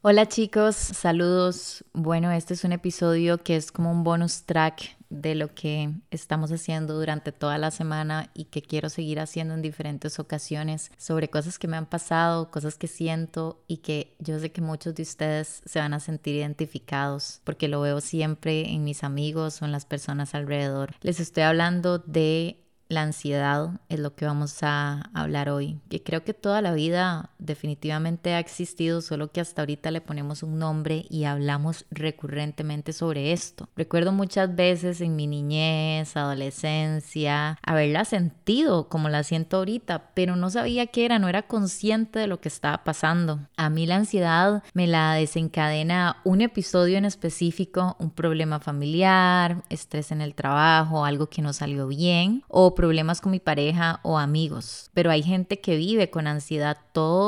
Hola chicos, saludos. Bueno, este es un episodio que es como un bonus track de lo que estamos haciendo durante toda la semana y que quiero seguir haciendo en diferentes ocasiones sobre cosas que me han pasado, cosas que siento y que yo sé que muchos de ustedes se van a sentir identificados porque lo veo siempre en mis amigos o en las personas alrededor. Les estoy hablando de la ansiedad es lo que vamos a hablar hoy, que creo que toda la vida definitivamente ha existido, solo que hasta ahorita le ponemos un nombre y hablamos recurrentemente sobre esto. Recuerdo muchas veces en mi niñez, adolescencia, haberla sentido como la siento ahorita, pero no sabía qué era, no era consciente de lo que estaba pasando. A mí la ansiedad me la desencadena un episodio en específico, un problema familiar, estrés en el trabajo, algo que no salió bien o problemas con mi pareja o amigos. Pero hay gente que vive con ansiedad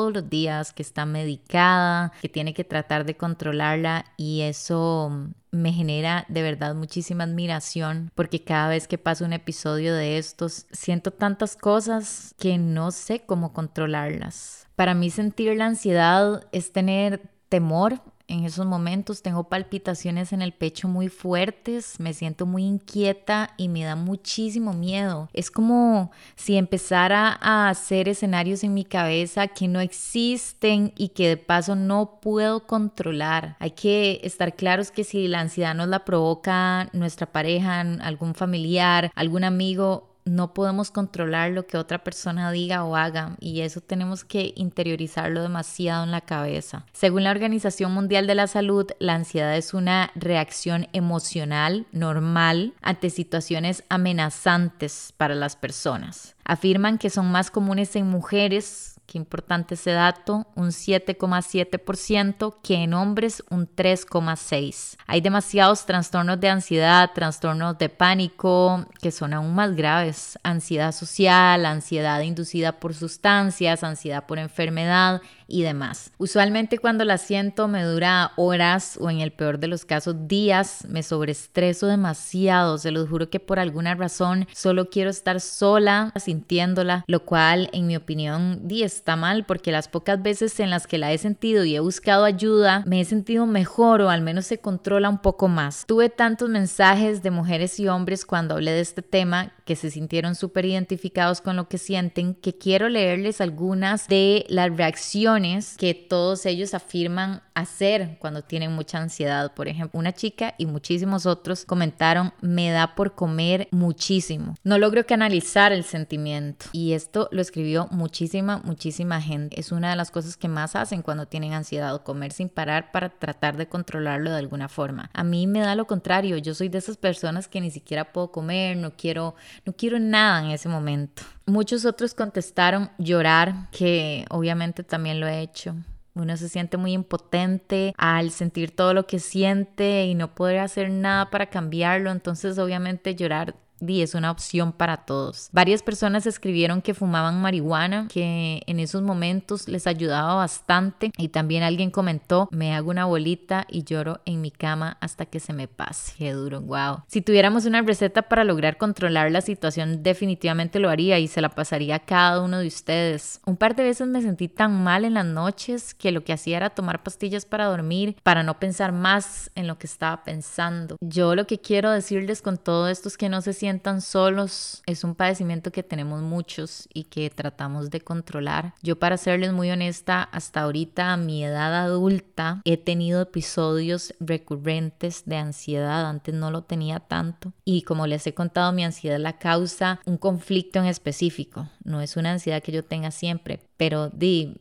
todos los días, que está medicada, que tiene que tratar de controlarla y eso me genera de verdad muchísima admiración porque cada vez que paso un episodio de estos siento tantas cosas que no sé cómo controlarlas. Para mí sentir la ansiedad es tener temor en esos momentos tengo palpitaciones en el pecho muy fuertes, me siento muy inquieta y me da muchísimo miedo. Es como si empezara a hacer escenarios en mi cabeza que no existen y que de paso no puedo controlar. Hay que estar claros que si la ansiedad nos la provoca nuestra pareja, algún familiar, algún amigo, no podemos controlar lo que otra persona diga o haga y eso tenemos que interiorizarlo demasiado en la cabeza. Según la Organización Mundial de la Salud, la ansiedad es una reacción emocional normal ante situaciones amenazantes para las personas. Afirman que son más comunes en mujeres Qué importante ese dato, un 7,7% que en hombres un 3,6%. Hay demasiados trastornos de ansiedad, trastornos de pánico que son aún más graves. Ansiedad social, ansiedad inducida por sustancias, ansiedad por enfermedad y demás. Usualmente cuando la siento me dura horas o en el peor de los casos días, me sobreestreso demasiado, se los juro que por alguna razón solo quiero estar sola sintiéndola, lo cual en mi opinión está mal porque las pocas veces en las que la he sentido y he buscado ayuda, me he sentido mejor o al menos se controla un poco más. Tuve tantos mensajes de mujeres y hombres cuando hablé de este tema que se sintieron súper identificados con lo que sienten, que quiero leerles algunas de las reacciones que todos ellos afirman hacer cuando tienen mucha ansiedad. Por ejemplo, una chica y muchísimos otros comentaron, me da por comer muchísimo. No logro canalizar el sentimiento. Y esto lo escribió muchísima, muchísima gente. Es una de las cosas que más hacen cuando tienen ansiedad, comer sin parar para tratar de controlarlo de alguna forma. A mí me da lo contrario. Yo soy de esas personas que ni siquiera puedo comer, no quiero, no quiero nada en ese momento. Muchos otros contestaron llorar, que obviamente también lo he hecho. Uno se siente muy impotente al sentir todo lo que siente y no poder hacer nada para cambiarlo. Entonces, obviamente, llorar y es una opción para todos. Varias personas escribieron que fumaban marihuana, que en esos momentos les ayudaba bastante y también alguien comentó, me hago una bolita y lloro en mi cama hasta que se me pase. Qué duro, wow. Si tuviéramos una receta para lograr controlar la situación, definitivamente lo haría y se la pasaría a cada uno de ustedes. Un par de veces me sentí tan mal en las noches que lo que hacía era tomar pastillas para dormir, para no pensar más en lo que estaba pensando. Yo lo que quiero decirles con todo esto es que no se sientan sientan solos es un padecimiento que tenemos muchos y que tratamos de controlar. Yo para serles muy honesta, hasta ahorita a mi edad adulta he tenido episodios recurrentes de ansiedad, antes no lo tenía tanto. Y como les he contado mi ansiedad la causa un conflicto en específico, no es una ansiedad que yo tenga siempre, pero di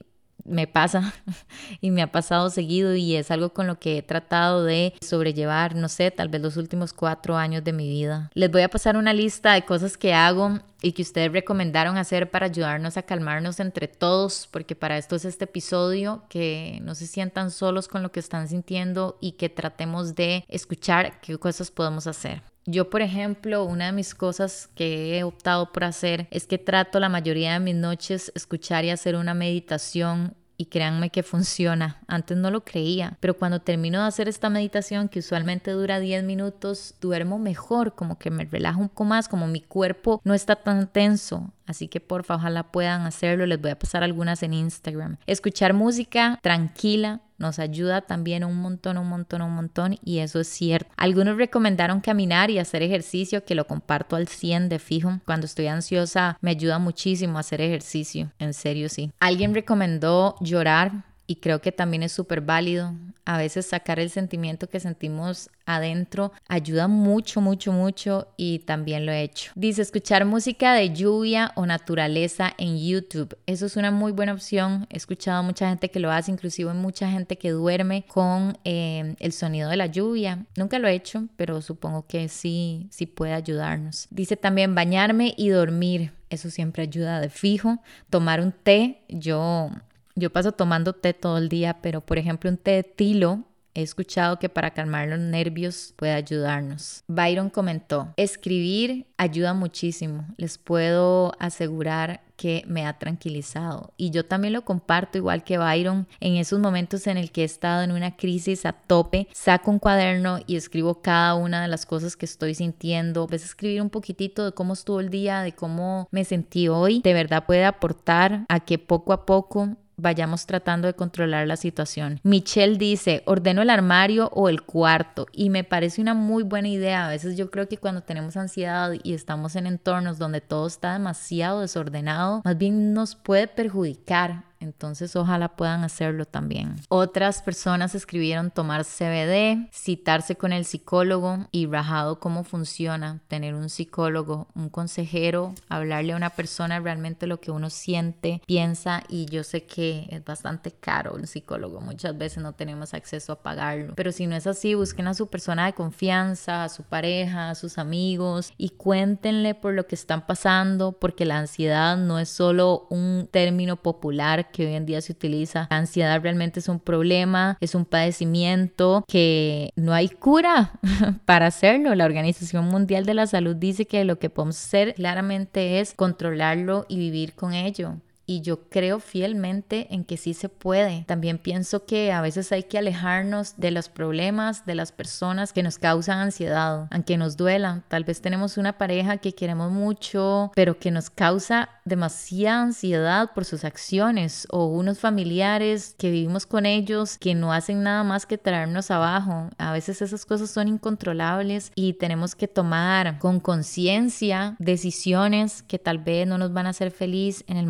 me pasa y me ha pasado seguido y es algo con lo que he tratado de sobrellevar, no sé, tal vez los últimos cuatro años de mi vida. Les voy a pasar una lista de cosas que hago y que ustedes recomendaron hacer para ayudarnos a calmarnos entre todos, porque para esto es este episodio, que no se sientan solos con lo que están sintiendo y que tratemos de escuchar qué cosas podemos hacer. Yo, por ejemplo, una de mis cosas que he optado por hacer es que trato la mayoría de mis noches escuchar y hacer una meditación y créanme que funciona. Antes no lo creía, pero cuando termino de hacer esta meditación, que usualmente dura 10 minutos, duermo mejor, como que me relajo un poco más, como mi cuerpo no está tan tenso. Así que porfa, ojalá puedan hacerlo. Les voy a pasar algunas en Instagram. Escuchar música tranquila nos ayuda también un montón, un montón, un montón y eso es cierto. Algunos recomendaron caminar y hacer ejercicio, que lo comparto al 100 de fijo. Cuando estoy ansiosa me ayuda muchísimo hacer ejercicio, en serio sí. Alguien recomendó llorar y creo que también es súper válido. A veces sacar el sentimiento que sentimos adentro ayuda mucho, mucho, mucho y también lo he hecho. Dice escuchar música de lluvia o naturaleza en YouTube. Eso es una muy buena opción. He escuchado mucha gente que lo hace, inclusive mucha gente que duerme con eh, el sonido de la lluvia. Nunca lo he hecho, pero supongo que sí, sí puede ayudarnos. Dice también bañarme y dormir. Eso siempre ayuda de fijo. Tomar un té. Yo yo paso tomando té todo el día, pero por ejemplo un té de tilo He escuchado que para calmar los nervios puede ayudarnos. Byron comentó, escribir ayuda muchísimo. Les puedo asegurar que me ha tranquilizado. Y yo también lo comparto igual que Byron. En esos momentos en el que he estado en una crisis a tope, saco un cuaderno y escribo cada una de las cosas que estoy sintiendo. A veces escribir un poquitito de cómo estuvo el día, de cómo me sentí hoy, de verdad puede aportar a que poco a poco vayamos tratando de controlar la situación. Michelle dice, ordeno el armario o el cuarto y me parece una muy buena idea. A veces yo creo que cuando tenemos ansiedad y estamos en entornos donde todo está demasiado desordenado, más bien nos puede perjudicar entonces ojalá puedan hacerlo también. Otras personas escribieron tomar CBD, citarse con el psicólogo y rajado cómo funciona tener un psicólogo, un consejero, hablarle a una persona realmente lo que uno siente, piensa y yo sé que es bastante caro un psicólogo, muchas veces no tenemos acceso a pagarlo, pero si no es así, busquen a su persona de confianza, a su pareja, a sus amigos y cuéntenle por lo que están pasando porque la ansiedad no es solo un término popular que hoy en día se utiliza. La ansiedad realmente es un problema, es un padecimiento que no hay cura para hacerlo. La Organización Mundial de la Salud dice que lo que podemos hacer claramente es controlarlo y vivir con ello y yo creo fielmente en que sí se puede. También pienso que a veces hay que alejarnos de los problemas, de las personas que nos causan ansiedad, aunque nos duela. Tal vez tenemos una pareja que queremos mucho, pero que nos causa demasiada ansiedad por sus acciones o unos familiares que vivimos con ellos que no hacen nada más que traernos abajo. A veces esas cosas son incontrolables y tenemos que tomar con conciencia decisiones que tal vez no nos van a hacer feliz en el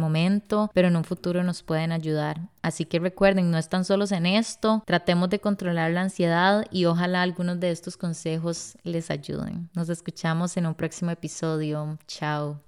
pero en un futuro nos pueden ayudar. Así que recuerden, no están solos en esto, tratemos de controlar la ansiedad y ojalá algunos de estos consejos les ayuden. Nos escuchamos en un próximo episodio. Chao.